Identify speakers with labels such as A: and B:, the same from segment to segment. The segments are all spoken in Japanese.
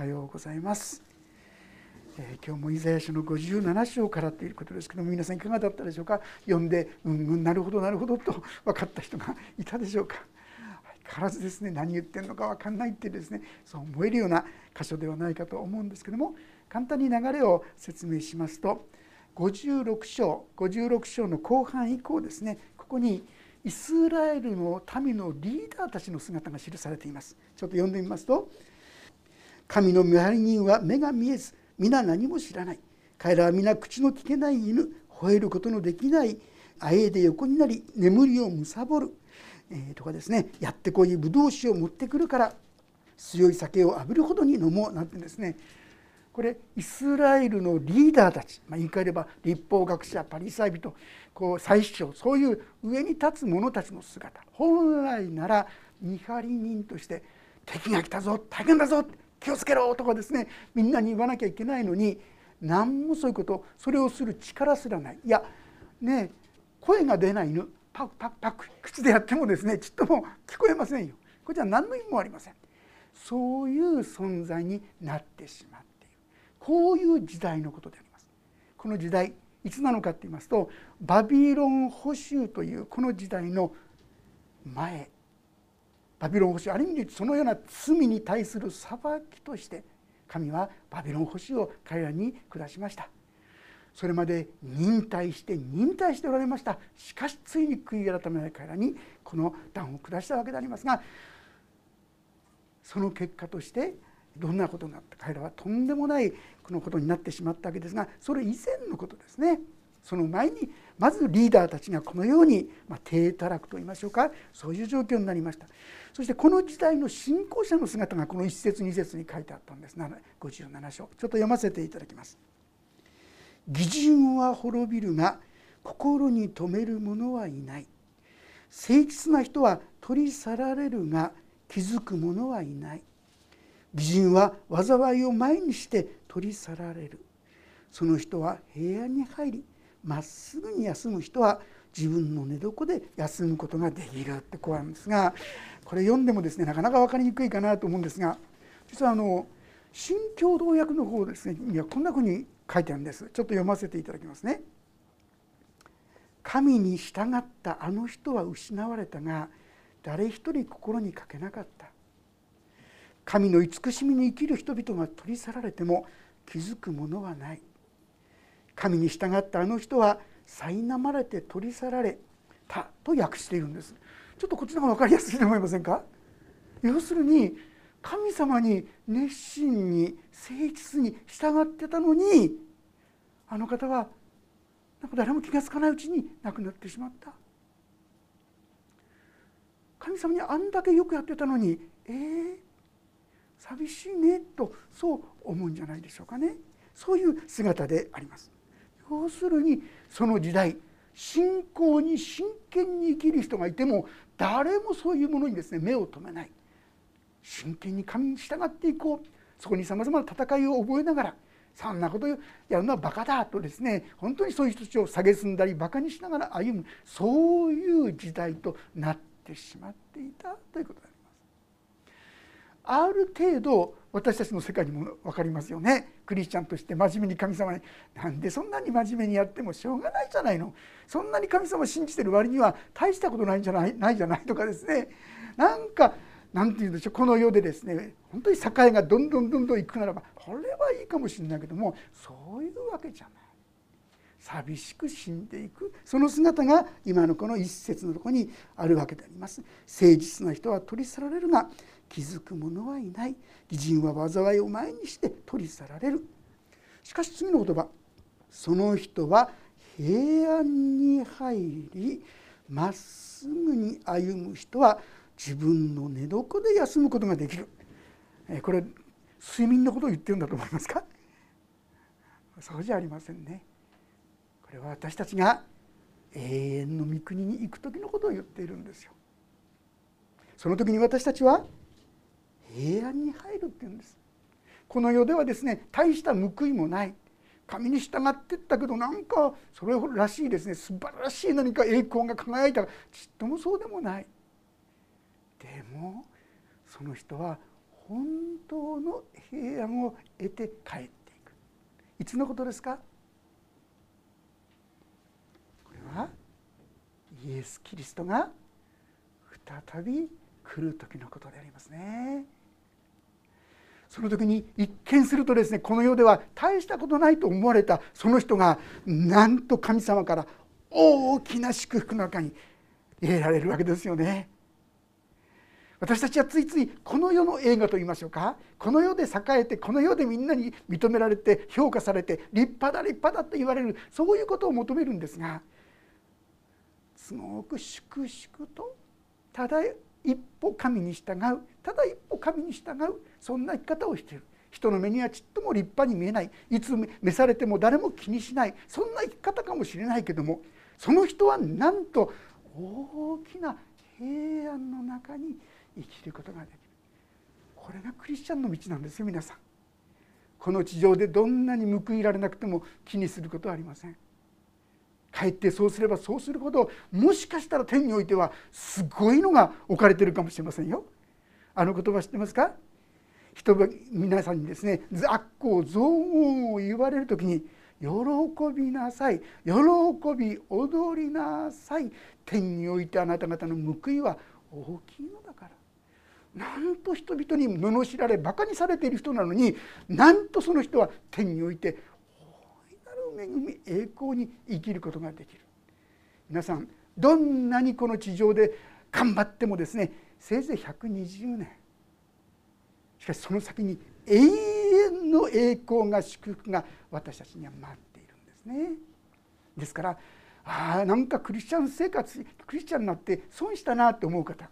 A: はようございます、えー、今日もイザヤ書の57章からということですけども皆さんいかがだったでしょうか？読んでうんうんなるほどなるほどと分かった人がいたでしょうか？相変わらずですね何言ってるのか分かんないってですねそう思えるような箇所ではないかと思うんですけども簡単に流れを説明しますと56章56章の後半以降ですねここにイスラエルの民のリーダーたちの姿が記されています。ちょっと読んでみますと「神の見張り人は目が見えず皆何も知らない。彼らは皆口の聞けない犬吠えることのできない。あえで横になり眠りを貪る」えー、とかですね。やってこいぶどう酒を持ってくるから。強い酒を浴びるほどに飲もうなんてですね。これイスラエルのリーダーたち、まあ、言い換えれば立法学者パリサイ人こう最首長そういう上に立つ者たちの姿。本来なら見張り人として敵が来たぞ大変だぞ気をつけろとかですねみんなに言わなきゃいけないのに何もそういうことそれをする力すらない。いやね声が出ない犬パクパクパク口でやってもですねちっとも聞こえませんよ。これじゃ何の意味もありません。そういう存在になってしまっている。こういう時代のことであります。この時代いつなのかって言いますとバビロン捕囚というこの時代の前バビロン捕囚ある意味でそのような罪に対する裁きとして神はバビロン捕囚を彼らに下しました。それまで忍耐して忍耐しておられました。しかしついに悔い改めない彼らにこの断を下したわけでありますがその結果としてどんなことになった彼らはとんでもないこのことになってしまったわけですがそれ以前のことですね。その前にまずリーダーたちがこのように、まあ、低たらくと言いましょうかそういう状況になりました。そしてこの時代の信仰者の姿がこの1節2節に書いてあったんです。57章。ちょっと読ませていただきます。義人は滅びるが心に留める者はいない。誠実な人は取り去られるが気づく者はいない。義人は災いを前にして取り去られる。その人は平安に入りまっすぐに休む人は自分の寝床で休むことができるってこうなんですがこれ読んでもですねなかなか分かりにくいかなと思うんですが実はあの新共同訳の方ですねにはこんなふうに書いてあるんです。ちょっと読ませていただきますね。神に従ったあの人は失われたが誰一人心にかけなかった。神の慈しみに生きる人々が取り去られても気づくものはない。神に従ったあの人は苛まれて取り去られたと訳しているんです。ちょっとこっちの方が分かりやすいと思いませんか？要するに神様に熱心に誠実に従ってたのにあの方はなんか誰も気が付かないうちに亡くなってしまった。神様にあんだけよくやってたのにえー、寂しいねとそう思うんじゃないでしょうかね。そういう姿であります。要するにその時代信仰に真剣に生きる人がいても誰もそういうものにですね目を留めない。真剣に神に従っていこう。そこにさまざまな戦いを覚えながらそんなことやるのはバカだとですね本当にそういう人たちを蔑んだりバカにしながら歩む。そういう時代となってしまっていたということであります。ある程度私たちの世界にも分かりますよね。クリスチャンとして真面目に神様になんでそんなに真面目にやってもしょうがないじゃないの。そんなに神様を信じてる割には大したことないんじゃない ないじゃないとかですね。なんか何て言うんでしょう。この世でですね本当に境がどんどんどんどんいくならばこれはいいかもしれないけどもそういうわけじゃない。寂しく死んでいく。その姿が今のこの一節のところにあるわけであります。誠実な人は取り去られるが気づく者はいない。義人は災いを前にして取り去られる。しかし次の言葉。その人は平安に入りまっすぐに歩む人は自分の寝床で休むことができる。これ睡眠のことを言ってるんだと思いますか？そうじゃありませんね。これは私たちが永遠の御国に行く時のことを言っているんですよ。その時に私たちは平安に入るっていうんです。この世ではですね大した報いもない。神に従ってったけどなんかそれらしいですね。素晴らしい何か栄光が輝いた。らちっともそうでもない。でもその人は本当の平安を得て帰っていく。いつのことですか？これはイエス・キリストが再び来る時のことでありますね。その時に一見するとですねこの世では大したことないと思われたその人がなんと神様から大きな祝福の中に入れられるわけですよね。私たちはついついこの世の映画と言いましょうかこの世で栄えてこの世でみんなに認められて評価されて立派だ立派だと言われるそういうことを求めるんですがすごく粛々とただ一歩神に従う。ただ一歩神に従う。そんな生き方をしている。人の目にはちっとも立派に見えない。いつ召されても誰も気にしない。そんな生き方かもしれないけどもその人はなんと大きな平安の中に生きることができる。これがクリスチャンの道なんですよ皆さん。この地上でどんなに報いられなくても気にすることはありません。かえってそうすればそうするほどもしかしたら天においてはすごいのが置かれてるかもしれませんよ。あの言葉知ってますか？人皆さんにですね悪行造語を言われる時に喜びなさい喜び踊りなさい。天においてあなた方の報いは大きいのだから。なんと人々に罵られバカにされている人なのになんとその人は天において恵み栄光に生きることができる。皆さんどんなにこの地上で頑張ってもですねせいぜい120年。しかしその先に永遠の栄光が祝福が私たちには待っているんですね。ですからあなんかクリスチャン生活クリスチャンになって損したなって思う方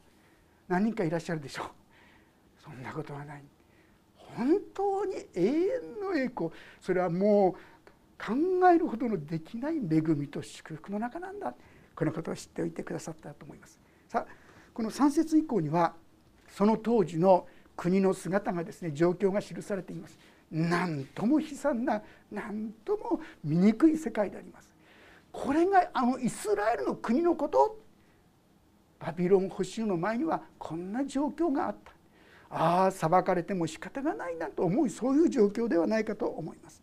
A: 何人かいらっしゃるでしょう。そんなことはない。本当に永遠の栄光。それはもう考えるほどのできない恵みと祝福の中なんだ。このことを知っておいてくださったと思います。さあこの3節以降にはその当時の国の姿がですね状況が記されています。何とも悲惨な何とも醜い世界であります。これがあのイスラエルの国のこと。バビロン捕囚の前にはこんな状況があった。ああ裁かれても仕方がないなと思いそういう状況ではないかと思います。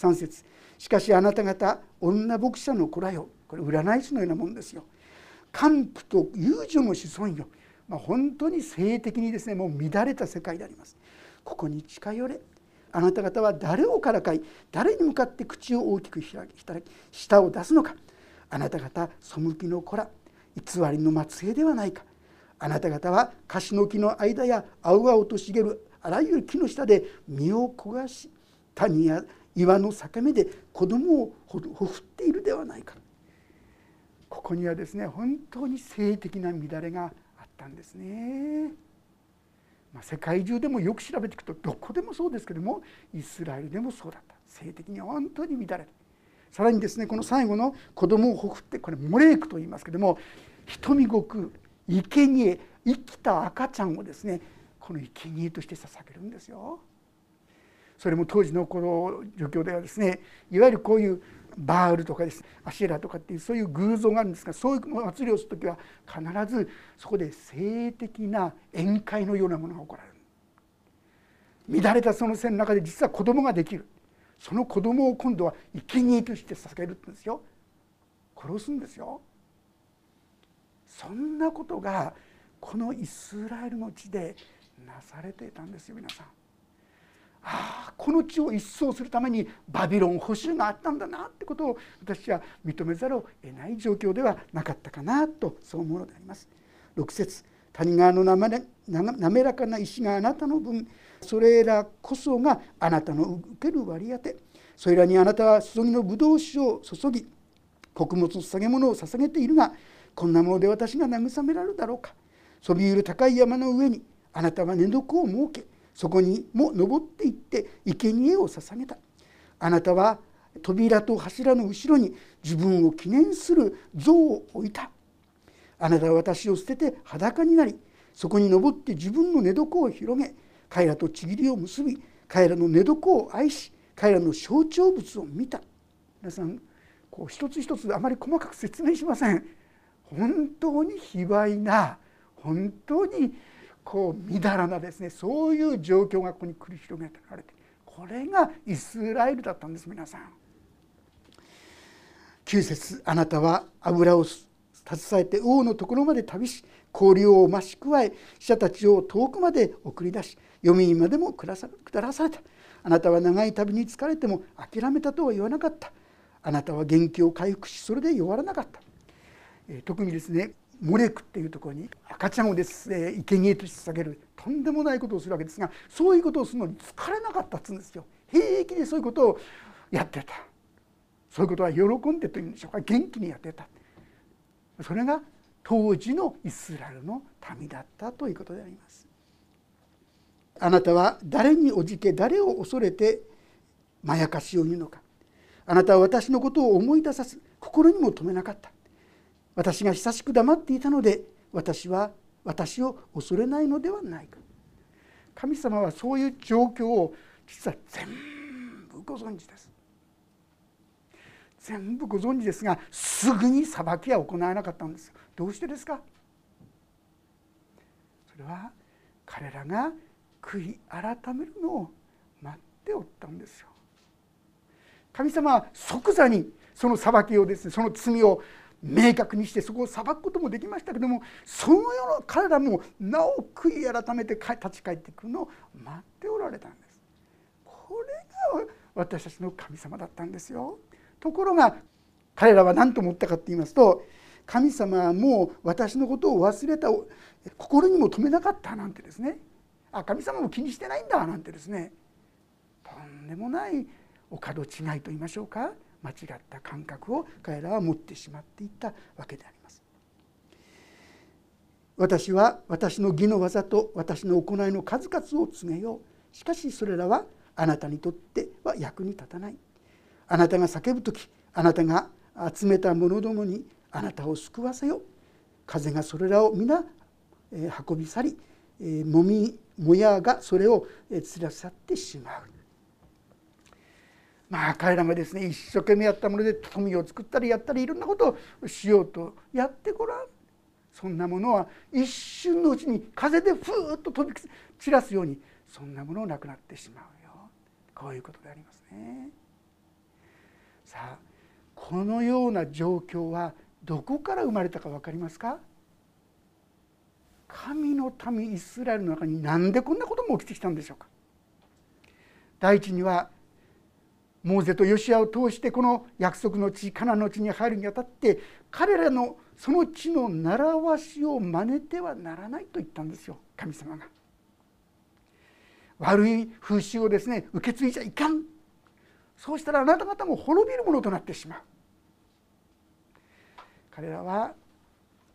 A: 3節。しかしあなた方女牧者の子らよ。これ占い師のようなもんですよ。幹部と遊女の子孫よ、まあ、本当に性的にですねもう乱れた世界であります。ここに近寄れ。あなた方は誰をからかい誰に向かって口を大きく開き舌を出すのか。あなた方背きの子ら偽りの末裔ではないか。あなた方は樫の木の間や青々と茂るあらゆる木の下で身を焦がし谷や岩の裂け目で子供をほふっているではないかここにはですね本当に性的な乱れがあったんですね。まあ、世界中でもよく調べていくとどこでもそうですけどもイスラエルでもそうだった性的に本当に乱れたさらにですねこの最後の子供をほふってこれモレークと言いますけども瞳ごく生贄生きた赤ちゃんをですねこの生贄として捧げるんですよ。それも当時のこの状況ではですねいわゆるこういうバールとかですアシェラとかっていうそういう偶像があるんですがそういう祭りをする時は必ずそこで性的な宴会のようなものが起こられる。乱れたその線の中で実は子供ができる。その子供を今度は生贄として捧げるんですよ。殺すんですよ。そんなことがこのイスラエルの地でなされていたんですよ皆さん。ああこの地を一掃するためにバビロン保守があったんだなってことを私は認めざるを得ない状況ではなかったかなとそう思うのであります。6節谷川の滑らかな石があなたの分それらこそがあなたの受ける割り当てそれらにあなたは注ぎの葡萄酒を注ぎ穀物捧げ物を捧げているがこんなもので私が慰められるだろうかそびえる高い山の上にあなたは寝床を設けそこにも登っていって生贄を捧げた。あなたは扉と柱の後ろに自分を記念する像を置いた。あなたは私を捨てて裸になりそこに登って自分の寝床を広げ彼らとちぎりを結び彼らの寝床を愛し彼らの象徴物を見た。皆さんこう一つ一つあまり細かく説明しません。本当に卑猥な本当にこうみだらなですねそういう状況がここに繰り広げられてこれがイスラエルだったんです皆さん。9節あなたは油を携えて王のところまで旅し氷を増し加え死者たちを遠くまで送り出し読みまでも下らされた。あなたは長い旅に疲れても諦めたとは言わなかった。あなたは元気を回復しそれで弱らなかった、え特にですねモレクっていうところに赤ちゃんをですね生贄として捧げるとんでもないことをするわけですがそういうことをするのに疲れなかったっつうんですよ。平気でそういうことをやってた。そういうことは喜んでというんでしょうか元気にやってた。それが当時のイスラエルの民だったということであります。あなたは誰におじけ誰を恐れてまやかしを言うのか。あなたは私のことを思い出さず心にも留めなかった。私が久しく黙っていたので私は私を恐れないのではないか。神様はそういう状況を実は全部ご存知です。全部ご存知ですがすぐに裁きは行わなかったんですどうしてですか？それは彼らが悔い改めるのを待っておったんですよ。神様は即座にその裁きをですねその罪を明確にしてそこを裁くこともできましたけどもそのような彼らもなお悔い改めて立ち返ってくるのを待っておられたんです。これが私たちの神様だったんですよ。ところが彼らは何と思ったかって言いますと神様はもう私のことを忘れた心にも留めなかったなんてですね。あ神様も気にしてないんだなんてですね。とんでもないお門違いと言いましょうか。間違った感覚を彼らは持ってしまっていったわけであります。私は私の義の技と私の行いの数々を告げよう。しかしそれらはあなたにとっては役に立たない。あなたが叫ぶ時あなたが集めた者どもにあなたを救わせよ風がそれらを皆運び去りもみもやがそれを連れ去ってしまう。まあ彼らがですね一生懸命やったもので富を作ったりやったりいろんなことをしようとやってごらん。そんなものは一瞬のうちに風でふーっと飛び散らすようにそんなものなくなってしまうよ。こういうことでありますね。さあこのような状況はどこから生まれたか分かりますか？神の民イスラエルの中に何でこんなことも起きてきたんでしょうか？第一にはモーゼとヨシアを通してこの約束の地カナの地に入るにあたって彼らのその地の習わしを真似てはならないと言ったんですよ。神様が。悪い風習をですね受け継いじゃいかん。そうしたらあなた方も滅びるものとなってしまう。彼らは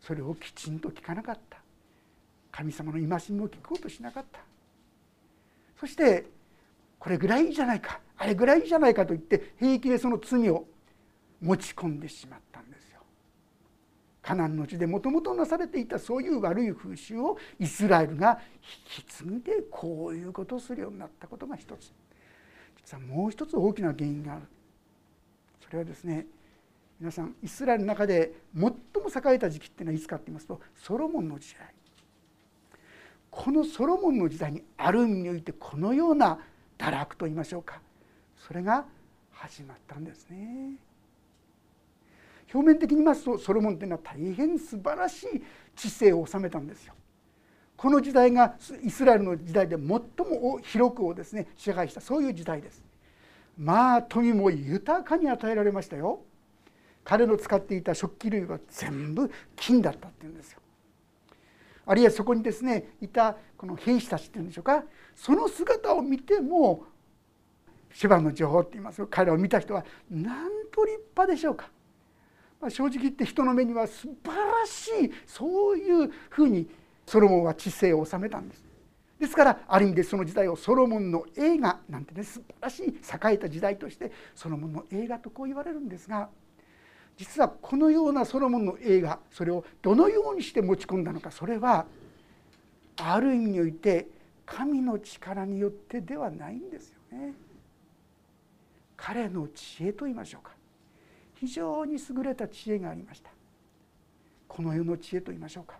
A: それをきちんと聞かなかった。神様の戒めを聞こうとしなかった。そしてこれぐらいじゃないかあれぐらいじゃないかと言って平気でその罪を持ち込んでしまったんですよ。カナンの地でもともとなされていたそういう悪い風習をイスラエルが引き継いでこういうことをするようになったことが一つ。実はもう一つ大きな原因がある。それはですね皆さんイスラエルの中で最も栄えた時期っていうのはいつかって言いますとソロモンの時代。このソロモンの時代にある意味においてこのような堕落と言いましょうか。それが始まったんですね。表面的に言いますとソロモンというのは大変素晴らしい知性を収めたんですよ。この時代がイスラエルの時代で最も広くをですね支配したそういう時代です。まあ富も豊かに与えられましたよ。彼の使っていた食器類は全部金だったっていうんですよ。あるいはそこにですねいたこの兵士たちっていうんでしょうか。その姿を見ても芝の情報って言いますか彼らを見た人はなんと立派でしょうか、まあ、正直言って人の目には素晴らしいそういうふうにソロモンは知性を収めたんです。ですからある意味でその時代をソロモンの映画なんてね素晴らしい栄えた時代としてソロモンの映画とこう言われるんですが実はこのようなソロモンの映画それをどのようにして持ち込んだのかそれはある意味において神の力によってではないんですよね。彼の知恵と言いましょうか。非常に優れた知恵がありました。この世の知恵と言いましょうか。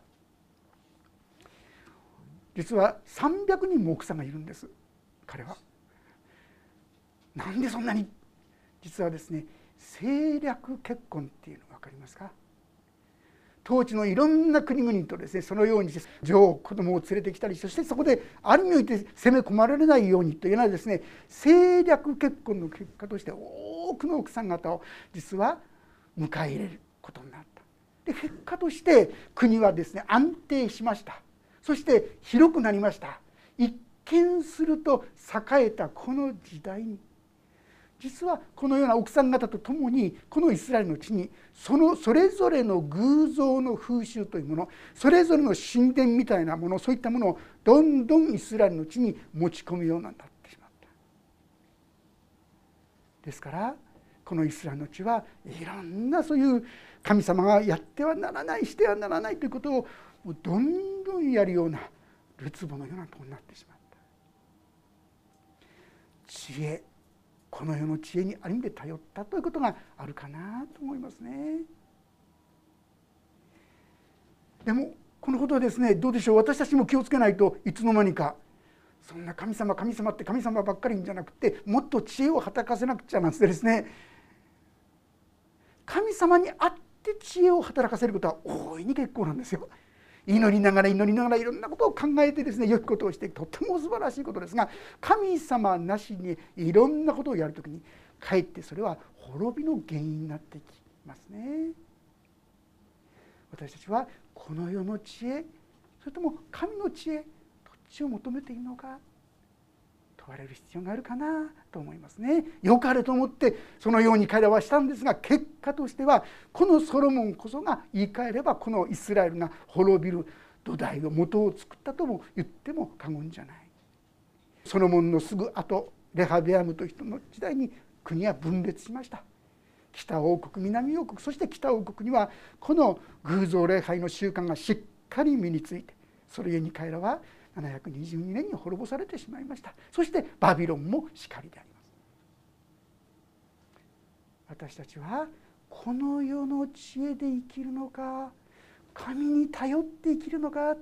A: 実は300人も奥さんがいるんです。彼は。なんでそんなに？実はですね政略結婚っていうの分かりますか？当地のいろんな国々とですねそのように女王子供を連れてきたりそしてそこである意味において攻め込まれないようにというのはですね政略結婚の結果として多くの奥さん方を実は迎え入れることになった。で結果として国はですね安定しました。そして広くなりました。一見すると栄えたこの時代に実はこのような奥さん方と共にこのイスラエルの地にそのそれぞれの偶像の風習というものそれぞれの神殿みたいなものそういったものをどんどんイスラエルの地に持ち込むようになってしまった。ですからこのイスラエルの地はいろんなそういう神様がやってはならないしてはならないということをどんどんやるようなるつぼのようなとこになってしまった。知恵。この世の知恵にある意味で頼ったということがあるかなと思いますね。でもこのことはですねどうでしょう？私たちも気をつけないといつの間にかそんな神様神様って神様ばっかりじゃなくてもっと知恵をはたかせなくちゃなんてですね神様にあって知恵を働かせることは大いに結構なんですよ。祈りながら祈りながらいろんなことを考えてですね良きことをしてとっても素晴らしいことですが神様なしにいろんなことをやるときにかえってそれは滅びの原因になってきますね。私たちはこの世の知恵それとも神の知恵どっちを求めているのか問われる必要があるかなと思いますね。よかれと思ってそのように彼らはしたんですが結果としてはこのソロモンこそが言い換えればこのイスラエルが滅びる土台の元を作ったとも言っても過言じゃない。ソロモンのすぐ後レハベアムという人の時代に国は分裂しました。北王国南王国そして北王国にはこの偶像礼拝の習慣がしっかり身についてそれゆえに彼らは722年に滅ぼされてしまいました。そしてバビロンもしかりであります。私たちはこの世の知恵で生きるのか神に頼って生きるのか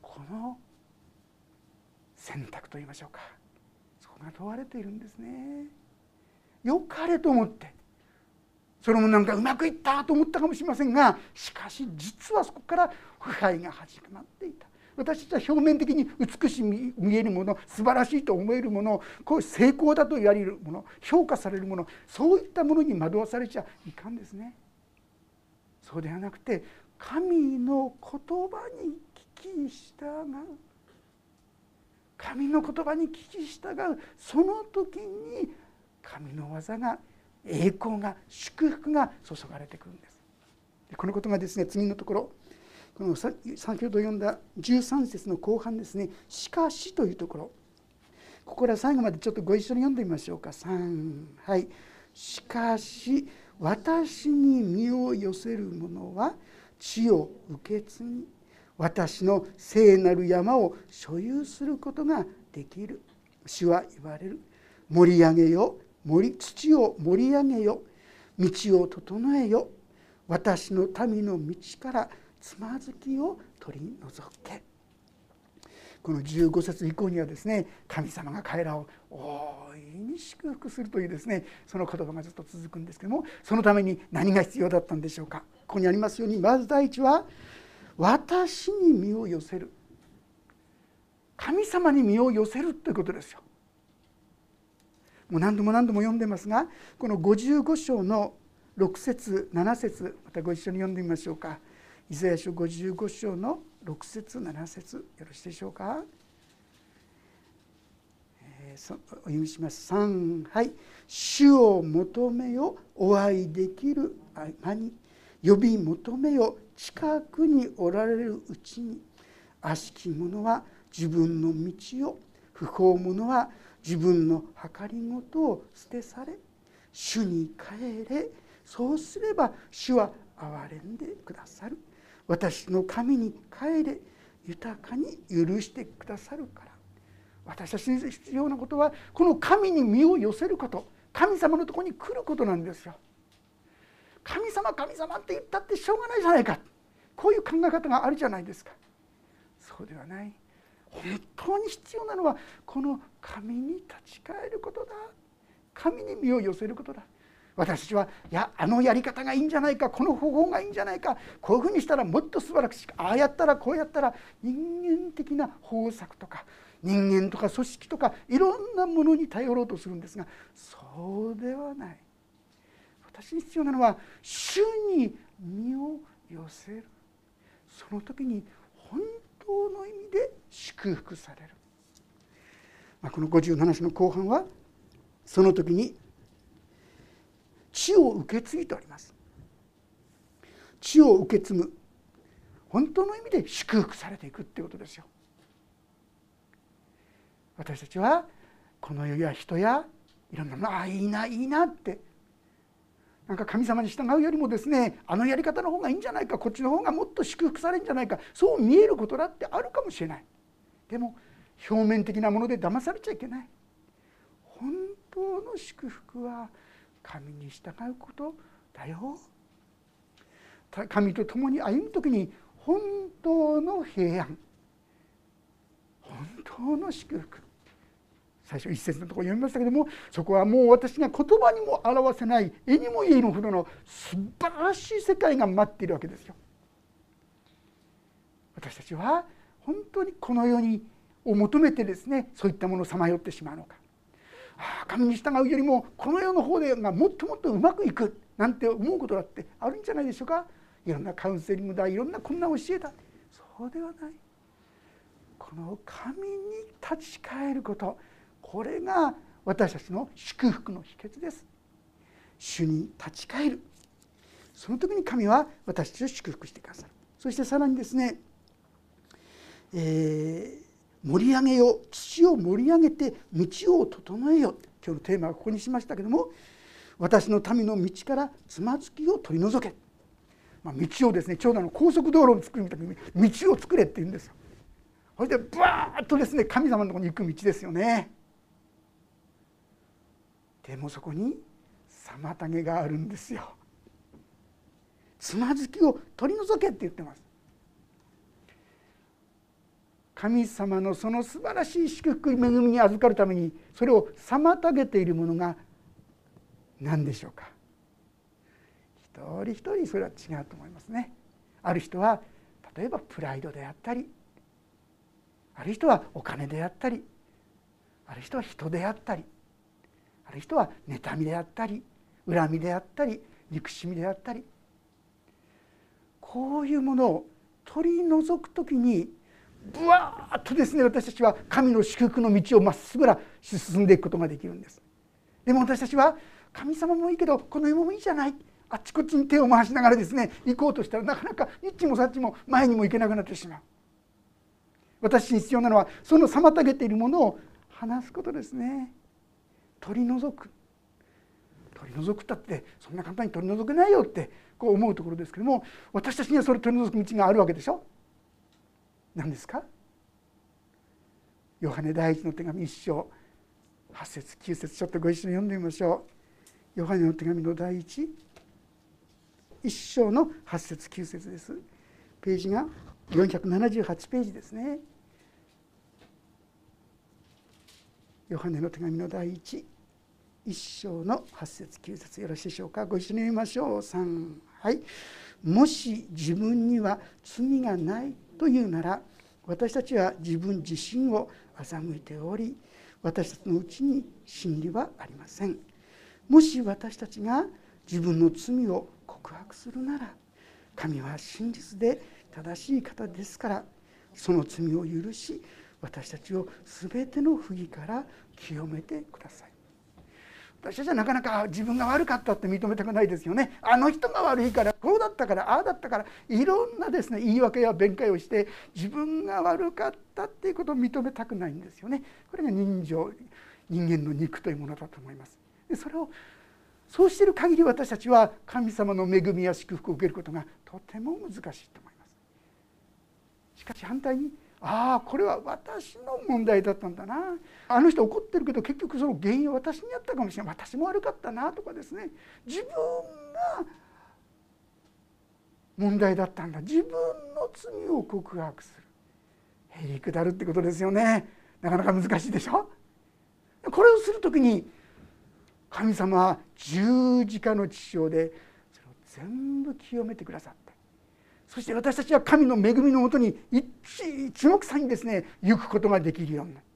A: この選択といいましょうか。そこが問われているんですね。よかれと思ってそれもなんかうまくいったと思ったかもしれませんがしかし実はそこから腐敗が始まっていた。私たちは表面的に美しく見えるもの素晴らしいと思えるものこういう成功だと言われるもの評価されるものそういったものに惑わされちゃいかんですね。そうではなくて神の言葉に聞き従う。神の言葉に聞き従う。その時に神の技が栄光が祝福が注がれてくるんです。このことがですね次のところこの先ほど読んだ13節の後半ですね「しかし」というところ。ここから最後までちょっとご一緒に読んでみましょうか。3はい「しかし私に身を寄せる者は地を受け継ぎ私の聖なる山を所有することができる」主は言われる「盛り上げよ。森土を盛り上げよ。道を整えよ。私の民の道からつまずきを取り除け。この15節以降にはですね神様が彼らを大いに祝福するというですねその言葉がずっと続くんですけどもそのために何が必要だったんでしょうか。ここにありますようにまず第一は私に身を寄せる。神様に身を寄せるということですよ。もう何度も何度も読んでますがこの55章の6節7節またご一緒に読んでみましょうか。イザヤ書55章の6節7節よろしいでしょうか？えー、お読みします。3はい「主を求めよお会いできる間に呼び求めよ近くにおられるうちに悪しき者は自分の道を不法者は自分の計りごとを捨てされ主に帰れそうすれば主は憐れんでくださる私の神に帰れ豊かに許してくださるから。私たちに必要なことはこの神に身を寄せること。神様のとこに来ることなんですよ。神様神様って言ったってしょうがないじゃないか。こういう考え方があるじゃないですか。そうではない。本当に必要なのはこの神に立ち返ることだ。神に身を寄せることだ。私たちはいやあのやり方がいいんじゃないかこの方法がいいんじゃないかこういうふうにしたらもっと素晴らしくああやったらこうやったら人間的な方策とか人間とか組織とかいろんなものに頼ろうとするんですがそうではない。私に必要なのは主に身を寄せる。その時に本当の意味で祝福される、まあ、この57章の後半はその時に地を受け継いでおります。地を受け継ぐ。本当の意味で祝福されていくっていうことですよ。私たちはこの世や人やいろんなものああいいないいなって。なんか神様に従うよりもですねあのやり方の方がいいんじゃないかこっちの方がもっと祝福されるんじゃないかそう見えることだってあるかもしれない。でも表面的なもので騙されちゃいけない。本当の祝福は神に従うことだよ。神と共に歩む時に本当の平安。本当の祝福。最初一節のところ読みましたけどもそこはもう私が言葉にも表せない絵にも言えぬほどの素晴らしい世界が待っているわけですよ。私たちは本当にこの世にを求めてですねそういったものをさまよってしまうのか。神に従うよりもこの世の方でがもっともっとうまくいくなんて思うことだってあるんじゃないでしょうか。いろんなカウンセリングだいろんなこんな教えだそうではない。この神に立ち返ること。これが私たちの祝福の秘訣です。主に立ち返る。その時に神は私たちを祝福してくださる。そしてさらにですね、えー盛り上げよ土を盛り上げて道を整えよ今日のテーマはここにしましたけども私の民の道からつまずきを取り除け、まあ、道をですね長男の高速道路を作る時に道を作れって言うんですよ。それでバーッとですね神様のところに行く道ですよね。でもそこに妨げがあるんですよ。つまずきを取り除けって言ってます。神様のその素晴らしい祝福恵みに預かるためにそれを妨げているものが何でしょうか？一人一人それは違うと思いますね。ある人は例えばプライドであったりある人はお金であったりある人は人であったりある人は妬みであったり恨みであったり憎しみであったりこういうものを取り除く時にぶわーっとですね私たちは神の祝福の道をまっすぐら進んでいくことができるんです。でも私たちは神様もいいけどこの世もいいじゃない。あっちこっちに手を回しながらですね行こうとしたらなかなかニッチもさっちも前にも行けなくなってしまう。私に必要なのはその妨げているものを話すことですね。取り除く。取り除くったってそんな簡単に取り除けないよってこう思うところですけども私たちにはそれ取り除く道があるわけでしょ。何ですか？ヨハネ第一の手紙一章8節9節ちょっとご一緒に読んでみましょう。ヨハネの手紙の第一一章の8節9節です。ページが478ページですね。ヨハネの手紙の第一一章の8節9節よろしいでしょうか？ご一緒に読みましょう。3はい。もし自分には罪がないというなら私たちは自分自身を欺いており私たちのうちに真理はありません。もし私たちが自分の罪を告白するなら神は真実で正しい方ですからその罪を許し私たちを全ての不義から清めてください。私たちはなかなか自分が悪かったって認めたくないですよね。あの人が悪いからこうだったからああだったからいろんなですね言い訳や弁解をして自分が悪かったっていうことを認めたくないんですよね。これが人情人間の肉というものだと思います。でそれをそうしている限り私たちは神様の恵みや祝福を受けることがとても難しいと思います。しかし反対にああこれは私の問題だったんだな。あの人怒ってるけど結局その原因は私にあったかもしれない。私も悪かったなとかですね。自分が問題だったんだ。自分の罪を告白する。へりくだるってことですよね。なかなか難しいでしょ？これをする時に神様は十字架の父親でそれを全部清めてくださってそして私たちは神の恵みのもとに一一目散にですね行くことができるようになる。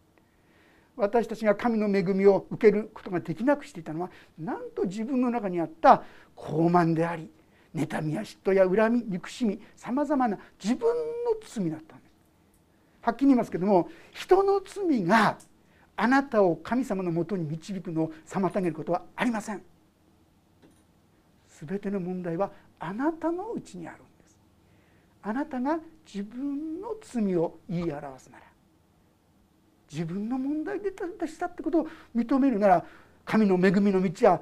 A: 私たちが神の恵みを受けることができなくしていたのはなんと自分の中にあった傲慢であり妬みや嫉妬や恨み憎しみさまざまな自分の罪だったんです。はっきり言いますけども人の罪があなたを神様のもとに導くのを妨げることはありません。全ての問題はあなたのうちにある。あなたが自分の罪を言い表すなら自分の問題でしたってことを認めるなら神の恵みの道は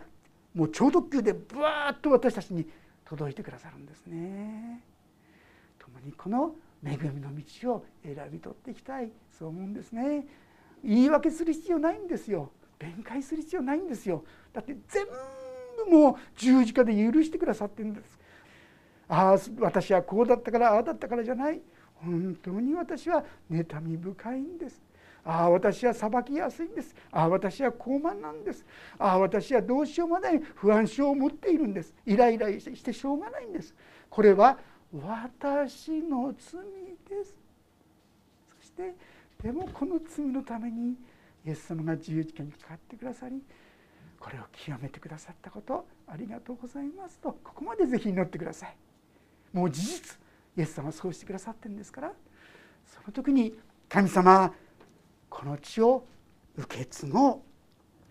A: もう超特急でブワーッと私たちに届いてくださるんですね。共にこの恵みの道を選び取っていきたいそう思うんですね。言い訳する必要ないんですよ。弁解する必要ないんですよ。だって全部もう十字架で許してくださってるんです。ああ私はこうだったからああだったからじゃない。本当に私は妬み深いんです。ああ私は裁きやすいんです。ああ私は高慢なんです。ああ私はどうしようもない不安症を持っているんです。イライラしてしょうがないんです。これは私の罪です。そしてでもこの罪のためにイエス様が十字架にかかってくださりこれを清めてくださったことありがとうございますとここまでぜひ祈ってください。もう事実イエス様はそうしてくださってるんですからその時に神様この地を受け継ごう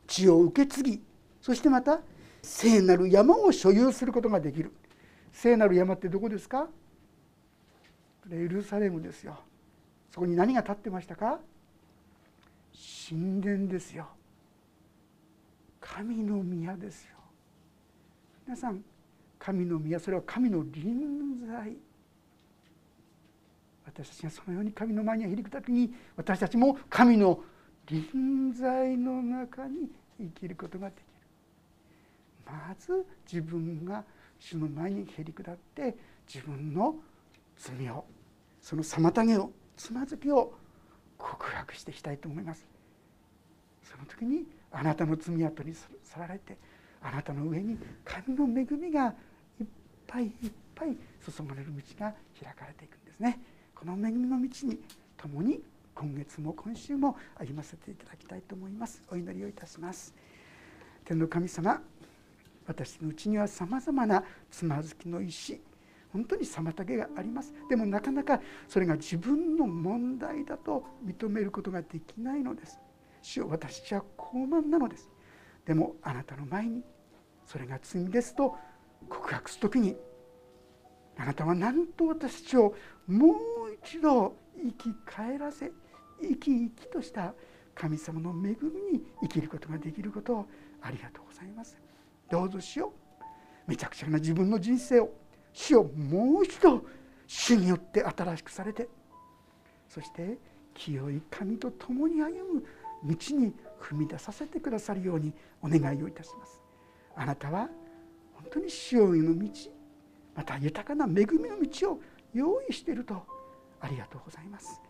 A: 地を受け継ぎそしてまた聖なる山を所有することができる。聖なる山ってどこですか？エルサレムですよ。そこに何が立ってましたか？神殿ですよ。神の宮ですよ。皆さん神の宮それは神の臨在。私たちがそのように神の前に響く時に私たちも神の臨在の中に生きることができる。まず自分が主の前にへり下って自分の罪をその妨げをつまずきを告白していきたいと思います。その時にあなたの罪跡に去られてあなたの上に神の恵みがぱいいっぱい注がれる道が開かれていくんですね。この恵みの道に共に今月も今週も歩ませていただきたいと思います。お祈りをいたします。天の神様私のうちにはさまざまなつまずきの石本当に妨げがあります。でもなかなかそれが自分の問題だと認めることができないのです。主よ私は傲慢なのです。でもあなたの前にそれが罪ですと告白する時にあなたはなんと私たちをもう一度生き返らせ生き生きとした神様の恵みに生きることができることをありがとうございます。どうぞしよう。めちゃくちゃな自分の人生を死をもう一度主によって新しくされてそして清い神と共に歩む道に踏み出させてくださるようにお願いをいたします。あなたは本当に潮への道また豊かな恵みの道を用意しているとありがとうございます。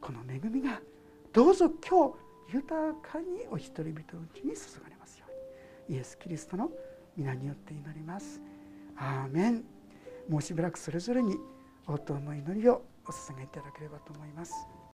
A: この恵みがどうぞ今日豊かにお一人々のうちに注がれますように。イエス・キリストの皆によって祈ります。アーメン。もうしばらくそれぞれに応答の祈りをお捧げいただければと思います。